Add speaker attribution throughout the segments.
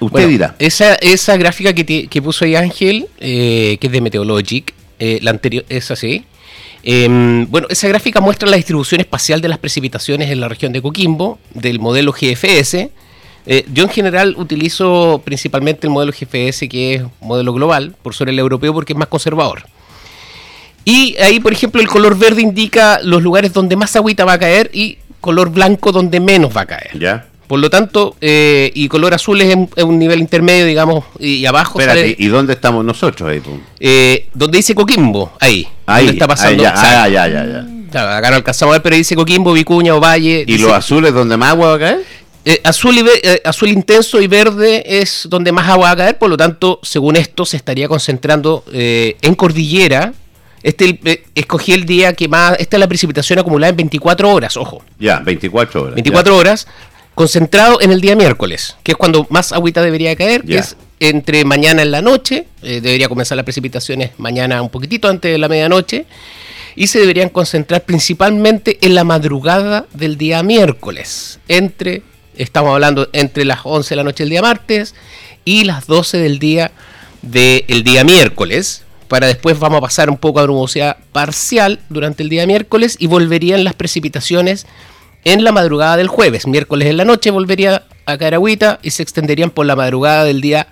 Speaker 1: Usted dirá.
Speaker 2: Esa, esa gráfica que, que puso ahí Ángel, eh, que es de Meteorologic, eh, la anterior es así. Em, bueno, esa gráfica muestra la distribución espacial de las precipitaciones en la región de Coquimbo, del modelo GFS. Eh, yo en general utilizo principalmente el modelo GFS, que es modelo global, por sobre el europeo, porque es más conservador. Y ahí, por ejemplo, el color verde indica los lugares donde más agüita va a caer y color blanco donde menos va a caer.
Speaker 1: Ya.
Speaker 2: Por lo tanto, eh, y color azul es un, un nivel intermedio, digamos, y, abajo
Speaker 1: Espérate, sale, ¿y dónde estamos nosotros ahí?
Speaker 2: Eh, donde dice Coquimbo, ahí.
Speaker 1: Ahí,
Speaker 2: está pasando.
Speaker 1: Ahí, ya, ah, ya, ya, ya.
Speaker 2: Claro, acá no alcanzamos a ver, pero dice Coquimbo, Vicuña o Valle.
Speaker 1: ¿Y
Speaker 2: dice,
Speaker 1: los azules donde más agua va a caer?
Speaker 2: Eh, azul, y eh, azul intenso y verde es donde más agua va a caer, por lo tanto, según esto, se estaría concentrando eh, en cordillera. Este escogí el día que más. Esta es la precipitación acumulada en 24 horas, ojo.
Speaker 1: Ya, 24 horas.
Speaker 2: 24
Speaker 1: ya.
Speaker 2: horas, concentrado en el día miércoles, que es cuando más agüita debería caer, que es entre mañana en la noche. eh, debería comenzar las precipitaciones mañana un poquitito antes de la medianoche. Y se deberían concentrar principalmente en la madrugada del día miércoles. Entre, estamos hablando entre las 11 de la noche del día martes y las 12 del día del día miércoles. Para después vamos a pasar un poco a nubosidad parcial durante el día miércoles y volverían las precipitaciones en la madrugada del jueves. Miércoles en la noche volvería a caer agüita y se extenderían por la madrugada del día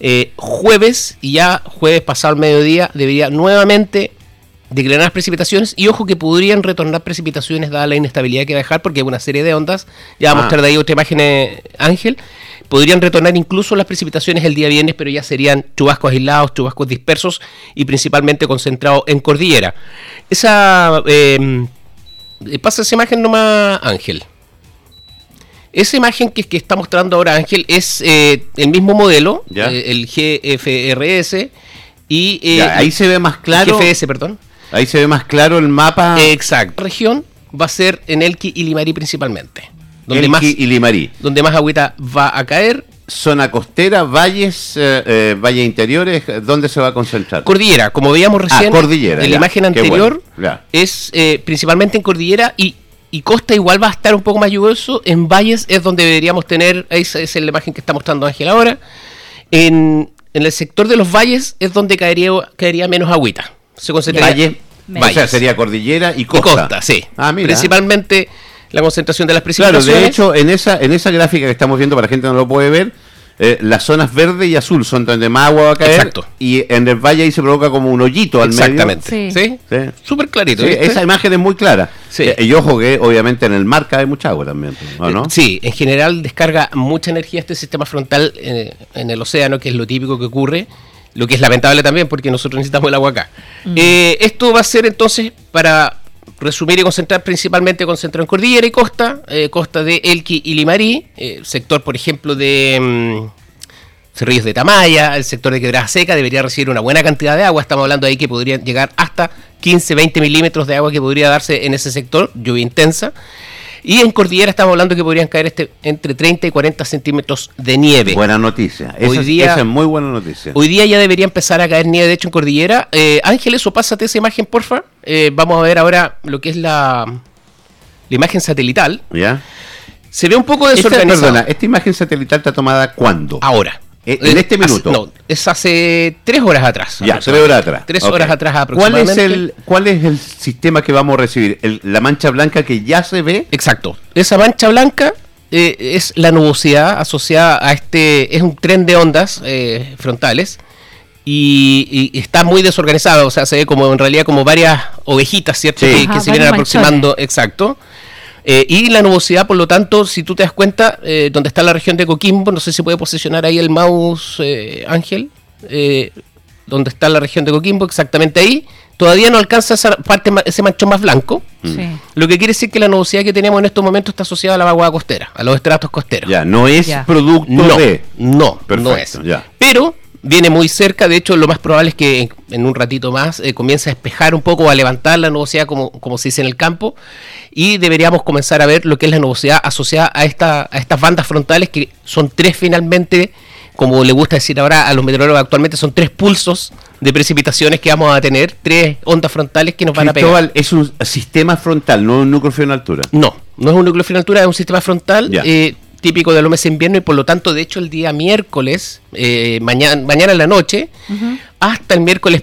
Speaker 2: eh, jueves y ya jueves pasado el mediodía debería nuevamente declinar las precipitaciones y ojo que podrían retornar precipitaciones dada la inestabilidad que va a dejar porque hay una serie de ondas, ya vamos a
Speaker 1: Ah.
Speaker 2: mostrar de ahí otra imagen eh, Ángel, podrían retornar incluso las precipitaciones el día viernes pero ya serían chubascos aislados, chubascos dispersos y principalmente concentrados en cordillera. Esa... eh, pasa esa imagen nomás Ángel. Esa imagen que, que está mostrando ahora Ángel es eh, el mismo modelo,
Speaker 1: Ya.
Speaker 2: eh, el GFRS y eh,
Speaker 1: Ya, ahí se ve más claro.
Speaker 2: GFS, perdón.
Speaker 1: Ahí se ve más claro el mapa.
Speaker 2: Exacto. La región va a ser en Elqui y Limarí principalmente. Donde
Speaker 1: Elqui
Speaker 2: más,
Speaker 1: y Limarí.
Speaker 2: donde más agüita va a caer.
Speaker 1: Zona costera, valles, eh, eh, valles interiores, ¿dónde se va a concentrar?
Speaker 2: Cordillera, como veíamos recién
Speaker 1: Ah, cordillera,
Speaker 2: en
Speaker 1: ya,
Speaker 2: la imagen anterior,
Speaker 1: bueno,
Speaker 2: es eh, principalmente en cordillera y, y costa igual va a estar un poco más lluvioso. En valles es donde deberíamos tener, esa es la imagen que está mostrando Ángel ahora. En, en el sector de los valles es donde caería, caería menos agüita. Se concentraría.
Speaker 1: Valle, o sea, sería cordillera y
Speaker 2: y
Speaker 1: costa.
Speaker 2: costa, sí.
Speaker 1: Ah, mira.
Speaker 2: Principalmente la concentración de las
Speaker 1: Claro,
Speaker 2: precipitaciones.
Speaker 1: de hecho, en esa, en esa gráfica que estamos viendo, para la gente que no lo puede ver, eh, las zonas verde y azul son donde más agua va a caer.
Speaker 2: Exacto.
Speaker 1: Y en el valle ahí se provoca como un hoyito al
Speaker 2: Exactamente.
Speaker 1: medio.
Speaker 2: Sí.
Speaker 3: Sí.
Speaker 1: Sí.
Speaker 2: Súper clarito.
Speaker 1: Sí, esa imagen es muy clara.
Speaker 2: Sí.
Speaker 1: Eh, y ojo que obviamente en el mar cae mucha agua también, ¿o no?
Speaker 2: Eh, Sí, en general descarga mucha energía este sistema frontal en el océano, que es lo típico que ocurre, lo que es lamentable también porque nosotros necesitamos el agua acá. Eh, esto va a ser entonces, para resumir y concentrar, principalmente concentrado en cordillera y costa, eh, costa de Elqui y Limarí, eh, sector, por ejemplo, de... mm, Cerrillos de Tamaya, el sector de Quebrada Seca debería recibir una buena cantidad de agua. Estamos hablando ahí que podrían llegar hasta 15, 20 milímetros de agua que podría darse en ese sector, lluvia intensa. Y en Cordillera estamos hablando que podrían caer este, entre 30 y 40 centímetros de nieve.
Speaker 1: Buena noticia.
Speaker 2: Hoy
Speaker 1: Esa, es-
Speaker 2: día-
Speaker 1: esa es muy buena noticia.
Speaker 2: Hoy día ya debería empezar a caer nieve, de hecho, en Cordillera. Eh, Ángeles, o pásate esa imagen, porfa. Eh, vamos a ver ahora lo que es la, la imagen satelital.
Speaker 1: ¿Ya?
Speaker 2: Se ve un poco
Speaker 1: Esta,
Speaker 2: desorganizado.
Speaker 1: perdona, ¿esta imagen satelital está tomada cuándo?
Speaker 2: Ahora.
Speaker 1: Eh, en
Speaker 2: Eh,
Speaker 1: este
Speaker 2: hace-
Speaker 1: minuto.
Speaker 2: no, es hace tres horas atrás.
Speaker 1: Ya, tres
Speaker 2: aproximadamente.
Speaker 1: horas atrás.
Speaker 2: Tres horas atrás
Speaker 1: ¿Cuál es,
Speaker 2: aproximadamente.
Speaker 1: el, ¿Cuál es el sistema que vamos a recibir? El- ¿La mancha blanca que ya se ve?
Speaker 2: Exacto. Esa mancha blanca eh, es la nubosidad asociada a este. Es un tren de ondas eh, frontales. Y, y está muy desorganizado. O sea, se ve como en realidad como varias ovejitas, ¿cierto?
Speaker 1: Sí.
Speaker 2: Que,
Speaker 3: Ajá,
Speaker 2: que se vienen aproximando.
Speaker 3: manchones.
Speaker 2: Exacto. Eh, y la nubosidad, por lo tanto, si tú te das cuenta, eh, donde está la región de Coquimbo, no sé si puede posicionar ahí el mouse, eh, Ángel, eh, donde está la región de Coquimbo, exactamente ahí, todavía no alcanza esa parte, ese manchón más blanco.
Speaker 3: Sí.
Speaker 2: Lo que quiere decir que la nubosidad que tenemos en estos momentos está asociada a la vaguada costera, a los estratos costeros.
Speaker 1: Ya, no es
Speaker 3: Ya.
Speaker 1: producto
Speaker 2: No,
Speaker 1: de.
Speaker 2: no,
Speaker 1: Perfecto,
Speaker 2: no es.
Speaker 1: ya.
Speaker 2: Pero viene muy cerca, de hecho lo más probable es que en, en un ratito más eh, comience a despejar un poco, a levantar la nubosidad como, como se dice en el campo, y deberíamos comenzar a ver lo que es la nubosidad asociada a, esta, a estas bandas frontales, que son tres finalmente, como le gusta decir ahora a los meteorólogos actualmente, son tres pulsos de precipitaciones que vamos a tener, tres ondas frontales que nos van a pegar.
Speaker 1: Es un sistema frontal, no un núcleo frío en altura.
Speaker 2: No, no es un núcleo frío en altura, es un sistema frontal.
Speaker 1: Ya.
Speaker 2: eh, típico de los meses de invierno y por lo tanto, de hecho, el día miércoles, eh, mañana, mañana en la noche, hasta el miércoles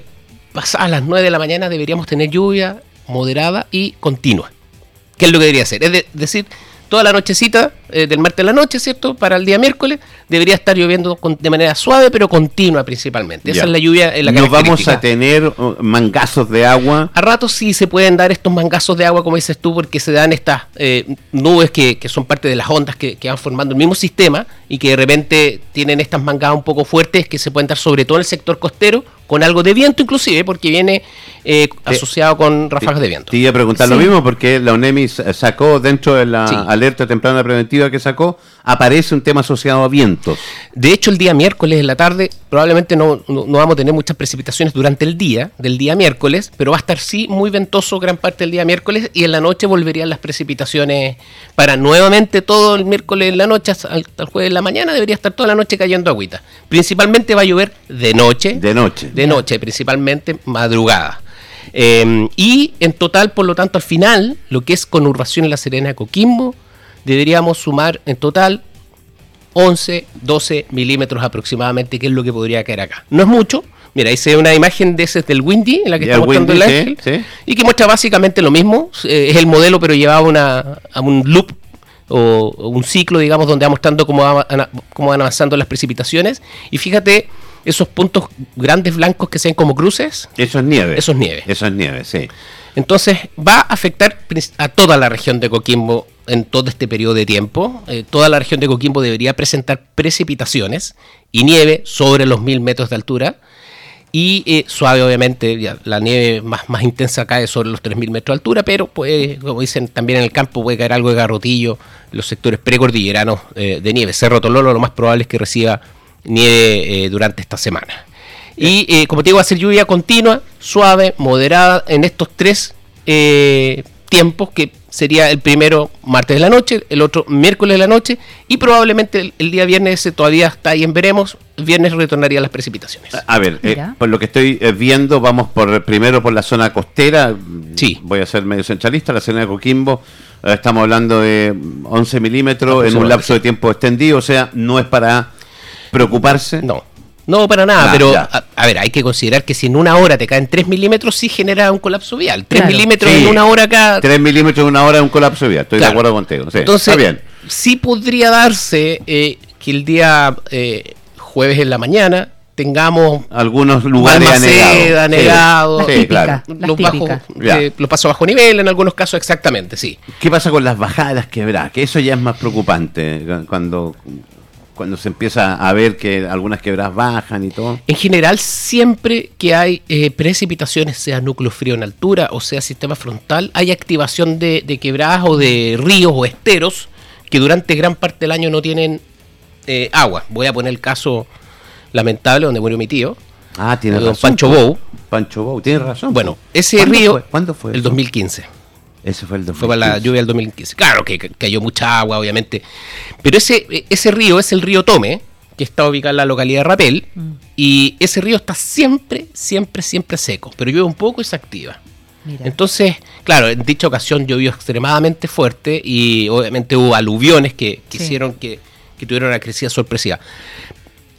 Speaker 2: pasadas las 9 de la mañana deberíamos tener lluvia moderada y continua. ¿Qué es lo que debería ser? Es decir, toda la nochecita eh, del martes a la noche, ¿cierto? Para el día miércoles debería estar lloviendo de manera suave, pero continua principalmente. Esa es la lluvia en la
Speaker 1: ¿No vamos a tener uh, mangazos de agua?
Speaker 2: A ratos sí se pueden dar estos mangazos de agua, como dices tú, porque se dan estas eh, nubes que, son parte de las ondas que, que, van formando el mismo sistema y que de repente tienen estas mangadas un poco fuertes que se pueden dar sobre todo en el sector costero con algo de viento inclusive, porque viene eh, asociado con ráfagas de viento.
Speaker 1: Te iba a preguntar lo mismo, porque la UNEMI sacó dentro de la alerta temprana preventiva que sacó, aparece un tema asociado a vientos.
Speaker 2: De hecho, el día miércoles en la tarde probablemente no, no, vamos a tener muchas precipitaciones durante el día, del día miércoles, pero va a estar sí muy ventoso gran parte del día miércoles y en la noche volverían las precipitaciones para nuevamente todo el miércoles en la noche hasta el jueves en la mañana debería estar toda la noche cayendo agüita. Principalmente va a llover de noche.
Speaker 1: De noche
Speaker 2: de noche, principalmente madrugada. Em, y en total, por lo tanto, al final, lo que es conurbación en la Serena de Coquimbo, deberíamos sumar en total 11, 12 milímetros aproximadamente, que es lo que podría caer acá. No es mucho. Mira, hice una imagen de ese del Windy, en la que está mostrando el ángel, y que muestra básicamente lo mismo. Eh, es el modelo, pero llevaba una, a un loop o, un ciclo, digamos, donde va mostrando cómo, cómo van avanzando las precipitaciones. Y fíjate esos puntos grandes blancos que sean como cruces.
Speaker 1: Eso es nieve.
Speaker 2: Eso es nieve.
Speaker 1: Eso es nieve, sí.
Speaker 2: Entonces va a afectar a toda la región de Coquimbo en todo este periodo de tiempo. Eh, toda la región de Coquimbo debería presentar precipitaciones y nieve sobre los mil metros de altura. Y eh, suave, obviamente, la nieve más, más intensa cae sobre los 3.000 metros de altura, pero puede, como dicen también en el campo, puede caer algo de garrotillo en los sectores precordilleranos eh, de nieve. Cerro Tololo lo más probable es que reciba nieve eh, durante esta semana. Y eh, como te digo, va a ser lluvia continua, suave, moderada en estos tres eh, tiempos, que sería el primero martes de la noche, el otro miércoles de la noche, y probablemente el, día viernes todavía está ahí en veremos, el viernes retornaría las precipitaciones.
Speaker 1: A ver, por lo que estoy viendo, vamos por primero por la zona costera,
Speaker 2: sí.
Speaker 1: voy a ser medio centralista, la zona de Coquimbo, estamos hablando de 11 milímetros en un lapso de tiempo extendido, o sea, no es para preocuparse.
Speaker 2: No. No, para nada, pero a, ver, hay que considerar que si en una hora te caen 3 milímetros, sí genera un colapso vial. 3 milímetros en una hora acá.
Speaker 1: 3 milímetros en una hora es un colapso vial, estoy de acuerdo contigo.
Speaker 2: Entonces, bien. sí podría darse eh, que el día eh, jueves en la mañana tengamos
Speaker 1: algunos lugares
Speaker 2: anegados, claro. los, bajos, eh, los pasos bajo nivel en algunos casos exactamente, sí.
Speaker 1: ¿Qué pasa con las bajadas quebradas? Que eso ya es más preocupante cuando cuando se empieza a ver que algunas quebradas bajan y todo?
Speaker 2: En general, siempre que hay eh, precipitaciones, sea núcleo frío en altura o sea sistema frontal, hay activación de, quebradas o de ríos o esteros que durante gran parte del año no tienen eh, agua. Voy a poner el caso lamentable donde murió mi tío.
Speaker 1: Ah, tiene razón.
Speaker 2: Pancho Bou.
Speaker 1: Pancho Bou, tiene razón.
Speaker 2: Bueno, ese río.
Speaker 1: ¿Cuándo fue?
Speaker 2: El 2015.
Speaker 1: Ese fue el 2015.
Speaker 2: Fue para la lluvia del 2015. Claro que cayó mucha agua, obviamente. Pero ese, ese río es el río Tome, que está ubicado en la localidad de Rapel. Mm. Y ese río está siempre, siempre, siempre seco. Pero llueve un poco y se activa. Entonces, claro, en dicha ocasión llovió extremadamente fuerte y obviamente hubo aluviones que, hicieron que, que tuvieron una crecida sorpresiva.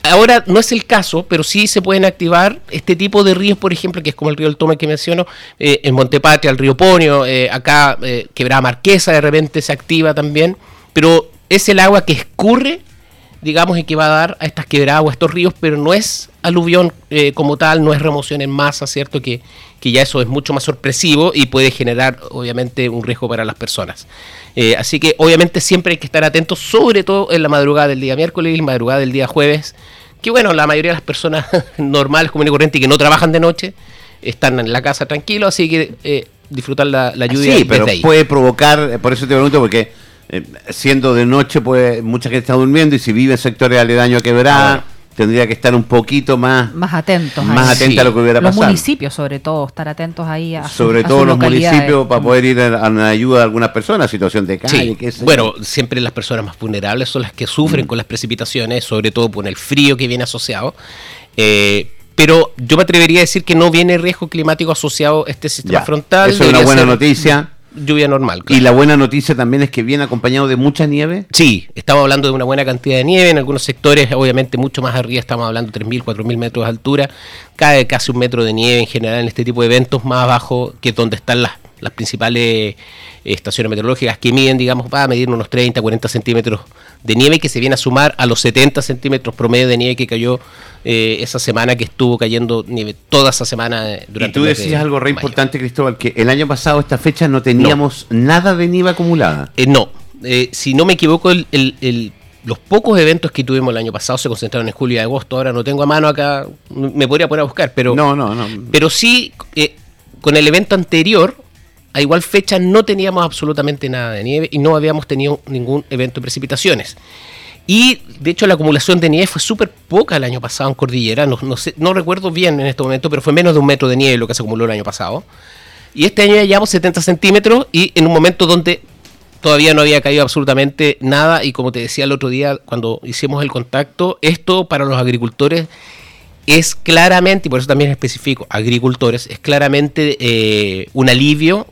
Speaker 2: Ahora no es el caso, pero sí se pueden activar este tipo de ríos, por ejemplo, que es como el río del Tome que menciono, eh, en Montepatria, el río Ponio, eh, acá eh, Quebrada Marquesa de repente se activa también, pero es el agua que escurre, digamos, y que va a dar a estas quebradas o a estos ríos, pero no es aluvión como tal, no es remoción en masa, ¿cierto? Que, que ya eso es mucho más sorpresivo y puede generar, obviamente, un riesgo para las personas. así que, obviamente, siempre hay que estar atentos, sobre todo en la madrugada del día miércoles y madrugada del día jueves que bueno, la mayoría de las personas normales, comunes y corrientes que no trabajan de noche, están en la casa tranquilos, así que eh, disfrutar la, la lluvia
Speaker 1: sí, pero puede provocar, eh, por eso te pregunto, porque eh, siendo de noche, puede, mucha gente está durmiendo y si vive en sectores aledaños a quebrada, tendría que estar un poquito más
Speaker 3: más atentos
Speaker 1: más atenta a lo que hubiera
Speaker 3: pasado. Los municipios, sobre todo, estar atentos ahí a
Speaker 1: Sobre todo los municipios para poder ir a, la ayuda de algunas personas, situación de calle.
Speaker 2: bueno, siempre las personas más vulnerables son las que sufren mm. con las precipitaciones, sobre todo por el frío que viene asociado. Eh, pero yo me atrevería a decir que no viene riesgo climático asociado a este sistema frontal.
Speaker 1: Eso es una buena noticia
Speaker 2: lluvia normal.
Speaker 1: Y la buena noticia también es que viene acompañado de mucha nieve.
Speaker 2: Sí, estamos hablando de una buena cantidad de nieve, en algunos sectores obviamente mucho más arriba, estamos hablando de 3.000, 4.000 metros de altura, cae casi un metro de nieve en general en este tipo de eventos, más abajo que es donde están las, las principales eh, estaciones meteorológicas que miden, digamos, va a medir unos 30, 40 centímetros de nieve que se viene a sumar a los 70 centímetros promedio de nieve que cayó eh, esa semana que estuvo cayendo nieve toda esa semana eh,
Speaker 1: Y
Speaker 2: durante
Speaker 1: tú
Speaker 2: mes de
Speaker 1: decías algo re
Speaker 2: mayo.
Speaker 1: importante, Cristóbal, que el año pasado a esta fecha no teníamos nada de nieve acumulada.
Speaker 2: Eh, no, si no me equivoco, el- el- el- los pocos eventos que tuvimos el año pasado se concentraron en julio y agosto. Ahora no tengo a mano acá, me podría poner a buscar, pero,
Speaker 1: no, no, no.
Speaker 2: pero sí, con el evento anterior, a igual fecha no teníamos absolutamente nada de nieve y no habíamos tenido ningún evento de precipitaciones. Y de hecho la acumulación de nieve fue súper poca el año pasado en Cordillera, no, recuerdo bien en este momento, pero fue menos de un metro de nieve lo que se acumuló el año pasado. Y este año ya llevamos 70 centímetros y en un momento donde todavía no había caído absolutamente nada y como te decía el otro día cuando hicimos el contacto, esto para los agricultores es claramente, y por eso también especifico, agricultores, es claramente eh, un alivio,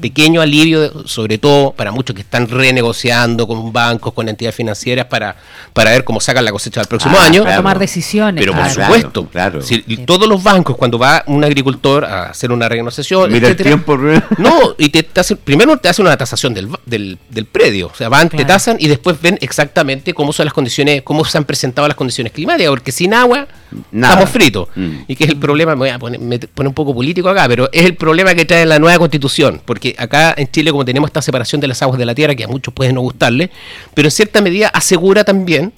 Speaker 2: pequeño alivio, sobre todo para muchos que están renegociando con bancos, con entidades financieras para, para ver cómo sacan la cosecha del próximo
Speaker 1: Ah,
Speaker 2: año.
Speaker 3: Para tomar decisiones.
Speaker 2: Pero por
Speaker 1: Ah, claro,
Speaker 2: supuesto,
Speaker 1: claro.
Speaker 2: si todos los bancos, cuando va un agricultor a hacer una renegociación,
Speaker 1: Mira el tiempo.
Speaker 2: no, y te, te hacen- primero te hacen una tasación del, del, del predio. O sea, van, te
Speaker 3: Claro.
Speaker 2: tasan y después ven exactamente cómo son las condiciones, cómo se han presentado las condiciones climáticas, porque sin agua
Speaker 1: Nada.
Speaker 2: estamos fritos.
Speaker 1: Mm.
Speaker 2: Y que es el problema, me voy a poner, me poner un poco político acá, pero es el problema que trae la nueva constitución. Porque acá en Chile, como tenemos esta separación de las aguas de la tierra, que a muchos puede no gustarle, pero en cierta medida asegura también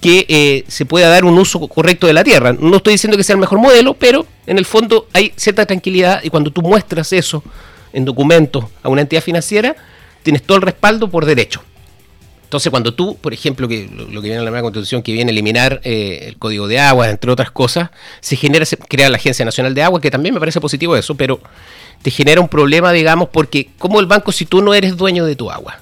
Speaker 2: que eh, se pueda dar un uso correcto de la tierra. No estoy diciendo que sea el mejor modelo, pero en el fondo hay cierta tranquilidad y cuando tú muestras eso en documentos a una entidad financiera, tienes todo el respaldo por derecho. Entonces, cuando tú, por ejemplo, que lo, que viene en la nueva constitución, que viene a eliminar eh, el código de agua, entre otras cosas, se genera, se crea la Agencia Nacional de Agua, que también me parece positivo eso, pero te genera un problema, digamos, porque como el banco, si tú no eres dueño de tu agua,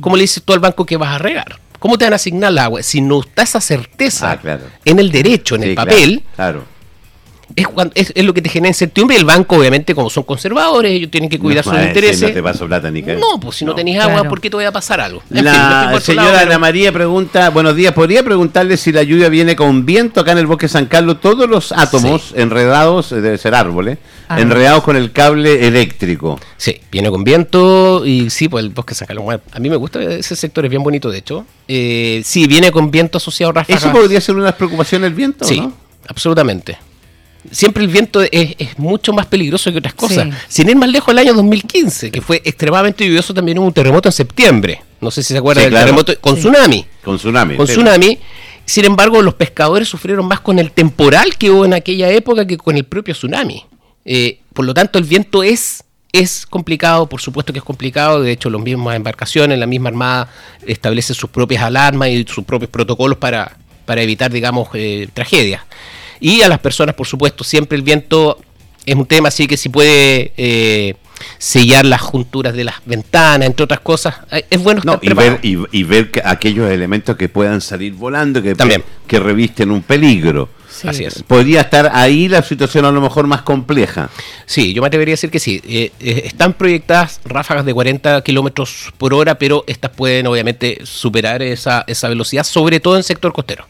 Speaker 2: ¿cómo le dices tú al banco que vas a regar? ¿Cómo te van a asignar la agua? Si no está esa certeza
Speaker 1: Ah, claro.
Speaker 2: en el derecho, en
Speaker 1: Sí,
Speaker 2: el
Speaker 1: claro,
Speaker 2: papel,
Speaker 1: Claro.
Speaker 2: Es, cuan- es, es lo que te genera incertidumbre. Y el banco, obviamente, como son conservadores, ellos tienen que cuidar
Speaker 1: No,
Speaker 2: sus
Speaker 1: ese
Speaker 2: intereses.
Speaker 1: No te paso plata ni que-
Speaker 2: No, pues si no,
Speaker 1: No.
Speaker 2: tenés agua,
Speaker 3: Claro.
Speaker 2: ¿por qué te voy a pasar algo? En
Speaker 1: La señora
Speaker 2: lado, pero-
Speaker 1: Ana María pregunta, buenos días, ¿podría preguntarle si la lluvia viene con viento acá en el bosque San Carlos? Todos los átomos enredados, eh, debe ser árboles,
Speaker 3: Ah.
Speaker 1: enredados con el cable eléctrico.
Speaker 2: Sí, viene con viento y sí, pues el bosque San Carlos. A mí me gusta ese sector, es bien bonito, de hecho. Eh, sí, viene con viento asociado a ráfagas.
Speaker 1: ¿Eso podría ser una preocupación el viento?
Speaker 2: Sí,
Speaker 1: ¿no?
Speaker 2: absolutamente. Siempre el viento es, es mucho más peligroso que otras cosas.
Speaker 3: Sí.
Speaker 2: Sin ir más lejos, el año 2015, que fue extremadamente lluvioso, también hubo un terremoto en septiembre. No sé si se acuerdan
Speaker 1: Sí,
Speaker 2: del
Speaker 1: claro.
Speaker 2: terremoto con
Speaker 3: Sí.
Speaker 2: tsunami.
Speaker 1: Con tsunami.
Speaker 2: Con tsunami. Sin embargo, los pescadores sufrieron más con el temporal que hubo en aquella época que con el propio tsunami. Eh, por lo tanto, el viento es, es complicado, por supuesto que es complicado. De hecho, las mismas embarcaciones, la misma armada establece sus propias alarmas y sus propios protocolos para, para evitar, digamos, eh, tragedias. Y a las personas, por supuesto, siempre el viento es un tema así que si puede eh, sellar las junturas de las ventanas, entre otras cosas, eh, es bueno
Speaker 1: No,
Speaker 2: estar
Speaker 1: y
Speaker 2: preparado.
Speaker 1: ver, y, y ver que aquellos elementos que puedan salir volando, que,
Speaker 2: También.
Speaker 1: que revisten un peligro.
Speaker 3: Sí.
Speaker 2: Así es.
Speaker 1: Podría estar ahí la situación a lo mejor más compleja.
Speaker 2: Sí, yo me atrevería a decir que sí. Eh, eh, están proyectadas ráfagas de 40 kilómetros por hora, pero estas pueden obviamente superar esa, esa velocidad, sobre todo en sector costero.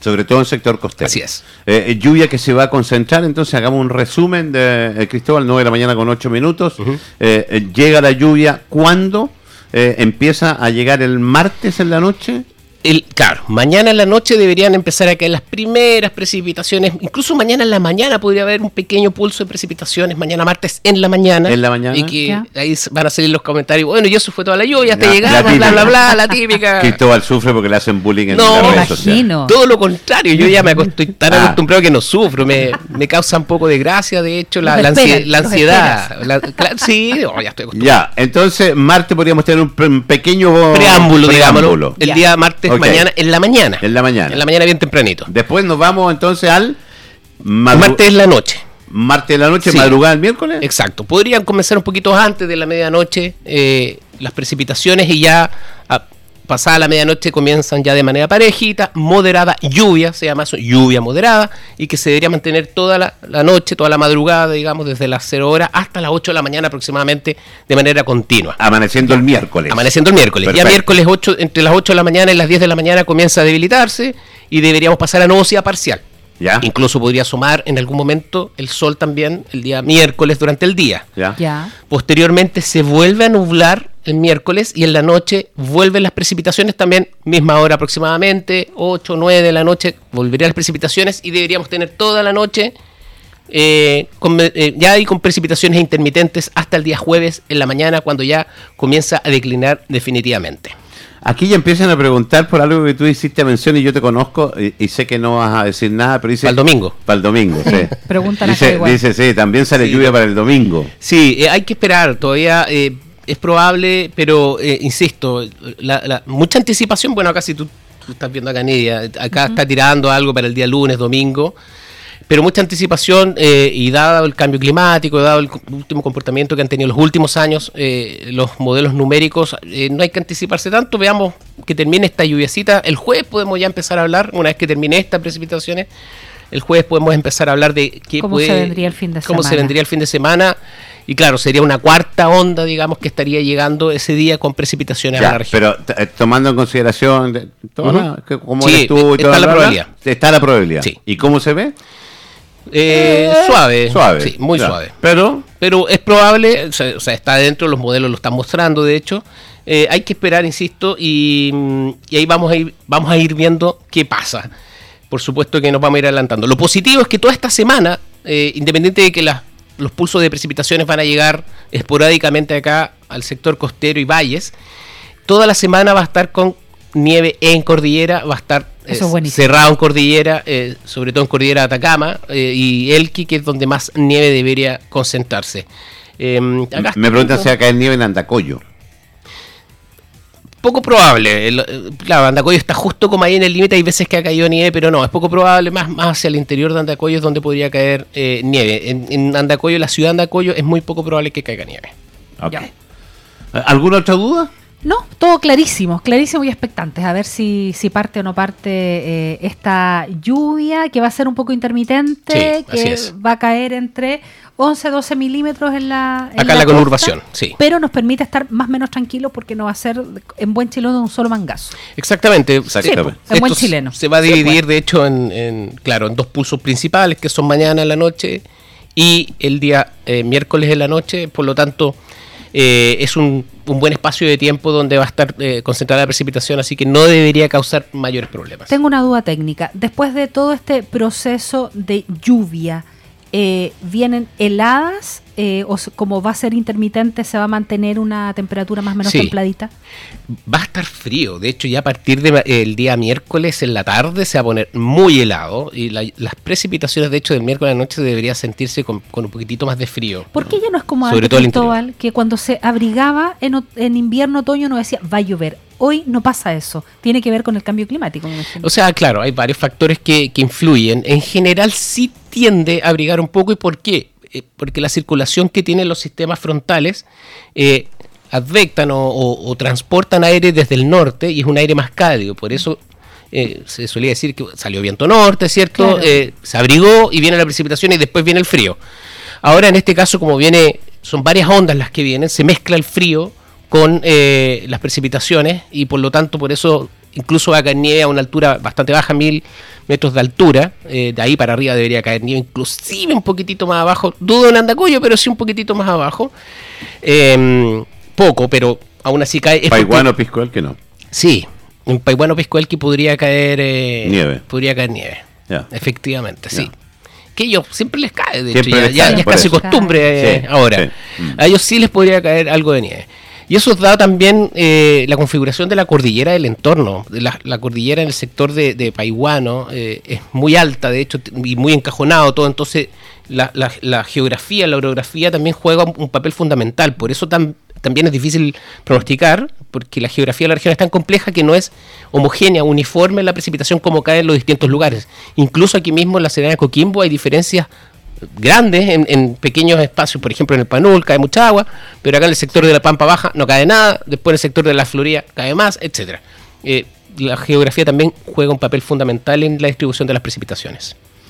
Speaker 1: Sobre todo en sector costero.
Speaker 2: Así es.
Speaker 1: Eh, eh, lluvia que se va a concentrar, entonces hagamos un resumen de eh, Cristóbal, 9 de la mañana con 8 minutos. Eh, eh, llega la lluvia, ¿cuándo? Empieza a llegar el martes en la noche.
Speaker 2: El, claro, mañana en la noche deberían empezar a caer las primeras precipitaciones. Incluso mañana en la mañana podría haber un pequeño pulso de precipitaciones. Mañana martes en la mañana.
Speaker 1: En la mañana.
Speaker 2: Y que
Speaker 3: Ya.
Speaker 2: ahí van a salir los comentarios. Bueno, y eso fue toda la lluvia, hasta
Speaker 1: Ya,
Speaker 2: llegar,
Speaker 1: la
Speaker 2: bla, bla, bla, la típica.
Speaker 1: Cristóbal sufre porque le hacen bullying en
Speaker 2: No,
Speaker 1: sociales.
Speaker 3: imagino.
Speaker 2: Todo lo contrario, yo ya me estoy tan
Speaker 1: Ah.
Speaker 2: acostumbrado que no sufro, me, me causa un poco de gracia, de hecho, la, la, la ansiedad. La- cla- sí, no, ya estoy acostumbrado.
Speaker 1: Ya, entonces martes podríamos tener un, pequeño
Speaker 2: Preámbulo, digámoslo,
Speaker 1: preámbulo.
Speaker 2: el
Speaker 3: Ya.
Speaker 2: día martes, Mañana, en la mañana.
Speaker 1: En la mañana.
Speaker 2: En la mañana bien tempranito.
Speaker 1: Después nos vamos entonces al
Speaker 2: Martes en la noche.
Speaker 1: martes de la noche,
Speaker 2: Sí.
Speaker 1: madrugada el miércoles.
Speaker 2: Exacto. Podrían comenzar un poquito antes de la medianoche eh, las precipitaciones y ya a pasada la medianoche comienzan ya de manera parejita, moderada, lluvia, se llama eso, lluvia moderada, y que se debería mantener toda la, la noche, toda la madrugada, digamos, desde las 0 horas hasta las 8 de la mañana aproximadamente, de manera continua.
Speaker 1: Amaneciendo el miércoles.
Speaker 2: Amaneciendo el miércoles. Ya miércoles 8, entre las 8 de la mañana y las 10 de la mañana comienza a debilitarse y deberíamos pasar a nubosidad parcial.
Speaker 1: ¿Ya?
Speaker 2: Incluso podría asomar en algún momento el sol también el día miércoles durante el día.
Speaker 1: ¿Ya?
Speaker 3: Ya.
Speaker 2: Posteriormente se vuelve a nublar el miércoles y en la noche vuelven las precipitaciones también, misma hora aproximadamente, 8, 9 de la noche, volverían las precipitaciones y deberíamos tener toda la noche eh, con, eh, ya hay con precipitaciones intermitentes hasta el día jueves en la mañana cuando ya comienza a declinar definitivamente.
Speaker 1: Aquí ya empiezan a preguntar por algo que tú hiciste mención y yo te conozco y, y sé que no vas a decir nada, pero dice...
Speaker 2: Para el domingo.
Speaker 1: Para el domingo, sí.
Speaker 3: Preguntan acá
Speaker 1: dice,
Speaker 3: igual.
Speaker 1: dice, sí, también sale
Speaker 2: Sí.
Speaker 1: lluvia para el domingo.
Speaker 2: Sí, eh, hay que esperar, todavía eh, es probable, pero eh, insisto, la, la- mucha anticipación, bueno, acá si tú, tú estás viendo acá Nidia, acá está tirando algo para el día lunes, domingo, pero mucha anticipación eh, y dado el cambio climático, dado el último comportamiento que han tenido los últimos años, eh, los modelos numéricos, eh, no hay que anticiparse tanto, veamos que termine esta lluviacita, el jueves podemos ya empezar a hablar, una vez que termine estas precipitaciones, el jueves podemos empezar a hablar de qué
Speaker 3: ¿Cómo
Speaker 2: puede-
Speaker 3: se vendría el fin de
Speaker 2: cómo se
Speaker 3: semana?
Speaker 2: vendría el fin de semana. Y claro, sería una cuarta onda, digamos, que estaría llegando ese día con precipitaciones a la región.
Speaker 1: pero eh, tomando en consideración cómo
Speaker 2: Sí,
Speaker 1: eres tú y
Speaker 2: está
Speaker 1: toda
Speaker 2: la probabilidad.
Speaker 1: Está la probabilidad.
Speaker 2: Sí.
Speaker 1: ¿Y cómo se ve?
Speaker 2: Eh, suave.
Speaker 1: Suave.
Speaker 2: Sí, muy suave.
Speaker 1: Pero
Speaker 2: Pero es probable, o sea, o sea, está dentro, los modelos lo están mostrando, de hecho. Eh, hay que esperar, insisto, y, mm, y ahí vamos a, ir, vamos a ir viendo qué pasa. Por supuesto que nos vamos a ir adelantando. Lo positivo es que toda esta semana, eh, independiente de que las- los pulsos de precipitaciones van a llegar esporádicamente acá al sector costero y valles, toda la semana va a estar con nieve en cordillera, va a estar eh,
Speaker 3: es
Speaker 2: cerrado en cordillera, eh, sobre todo en cordillera de Atacama eh, y Elqui, que es donde más nieve debería concentrarse. Eh, acá
Speaker 1: me preguntan si va a caer nieve en Andacoyo.
Speaker 2: Poco probable. El- eh, claro, Andacoyo está justo como ahí en el límite. Hay veces que ha caído nieve, pero no, es poco probable. Más, más hacia el interior de Andacoyo es donde podría caer eh, nieve. En, en Andacoyo, la ciudad de Andacoyo, es muy poco probable que caiga nieve.
Speaker 1: Ok.
Speaker 3: Ya.
Speaker 1: ¿Alguna otra duda?
Speaker 3: No, todo clarísimo, clarísimo y expectantes. A ver si, si parte o no parte eh, esta lluvia, que va a ser un poco intermitente,
Speaker 2: Sí,
Speaker 3: que va a caer entre 11 12 milímetros en la.
Speaker 2: Acá en la conurbación, sí.
Speaker 3: Pero nos permite estar más o menos tranquilos porque no va a ser en buen chileno de un solo mangazo.
Speaker 2: Exactamente.
Speaker 1: Exactamente.
Speaker 3: Sí, en buen chileno.
Speaker 2: Se va a
Speaker 3: Se
Speaker 2: dividir, de hecho, en, en, claro, en dos pulsos principales, que son mañana en la noche y el día eh, miércoles en la noche. Por lo tanto, eh, es un, un buen espacio de tiempo donde va a estar eh, concentrada la precipitación, así que no debería causar mayores problemas.
Speaker 3: Tengo una duda técnica. Después de todo este proceso de lluvia, eh, ¿vienen heladas? Eh, ¿O como va a ser intermitente, se va a mantener una temperatura más o menos
Speaker 2: Sí.
Speaker 3: templadita?
Speaker 2: Va a estar frío. De hecho, ya a partir del día miércoles en la tarde se va a poner muy helado. Y la- las precipitaciones, de hecho, del miércoles en la noche debería sentirse con, con un poquitito más de frío.
Speaker 3: ¿Por qué ya no es como
Speaker 2: Sobre
Speaker 3: antes,
Speaker 2: todo el
Speaker 3: Cristóbal, que cuando se abrigaba en, invierno, otoño, no decía va a llover? Hoy no pasa eso. Tiene que ver con el cambio climático.
Speaker 2: O sea, claro, hay varios factores que, que influyen. En general sí tiende a abrigar un poco. ¿Y por qué? Eh, porque la circulación que tienen los sistemas frontales eh, advectan o, o- o transportan aire desde el norte y es un aire más cálido. Por eso eh, se solía decir que salió viento norte, ¿cierto?
Speaker 3: Claro.
Speaker 2: Eh, se abrigó y viene la precipitación y después viene el frío. Ahora en este caso, como viene, son varias ondas las que vienen, se mezcla el frío con eh, las precipitaciones y por lo tanto por eso incluso va a caer nieve a una altura bastante baja, mil metros de altura, eh, de ahí para arriba debería caer nieve, inclusive un poquitito más abajo, dudo en Andacuyo, pero sí un poquitito más abajo, Eh, poco, pero aún así cae. es porque-
Speaker 1: Paiguano, Piscoel, que no.
Speaker 2: Sí, en Paihuano Piscoelqui podría caer eh,
Speaker 1: Nieve.
Speaker 2: Podría caer nieve. Efectivamente, sí. Que ellos siempre les cae, de
Speaker 1: Siempre
Speaker 2: hecho, ya, ya- ya es casi
Speaker 1: eso.
Speaker 2: costumbre eh,
Speaker 1: Sí,
Speaker 2: ahora.
Speaker 1: sí. Mm.
Speaker 2: A ellos sí les podría caer algo de nieve. Y eso da también eh, la configuración de la cordillera del entorno. La, la cordillera en el sector de, de eh, es muy alta, de hecho, y muy encajonado todo. Entonces, la, geografía, la orografía también juega un, papel fundamental. Por eso tam- también es difícil pronosticar, porque la geografía de la región es tan compleja que no es homogénea, uniforme la precipitación como cae en los distintos lugares. Incluso aquí mismo en la Serena de Coquimbo hay diferencias grandes en, en pequeños espacios, por ejemplo en el Panul cae mucha agua, pero acá en el sector de la Pampa Baja no cae nada, después en el sector de la Florida cae más, etcétera. la geografía también juega un papel fundamental en la distribución de las precipitaciones.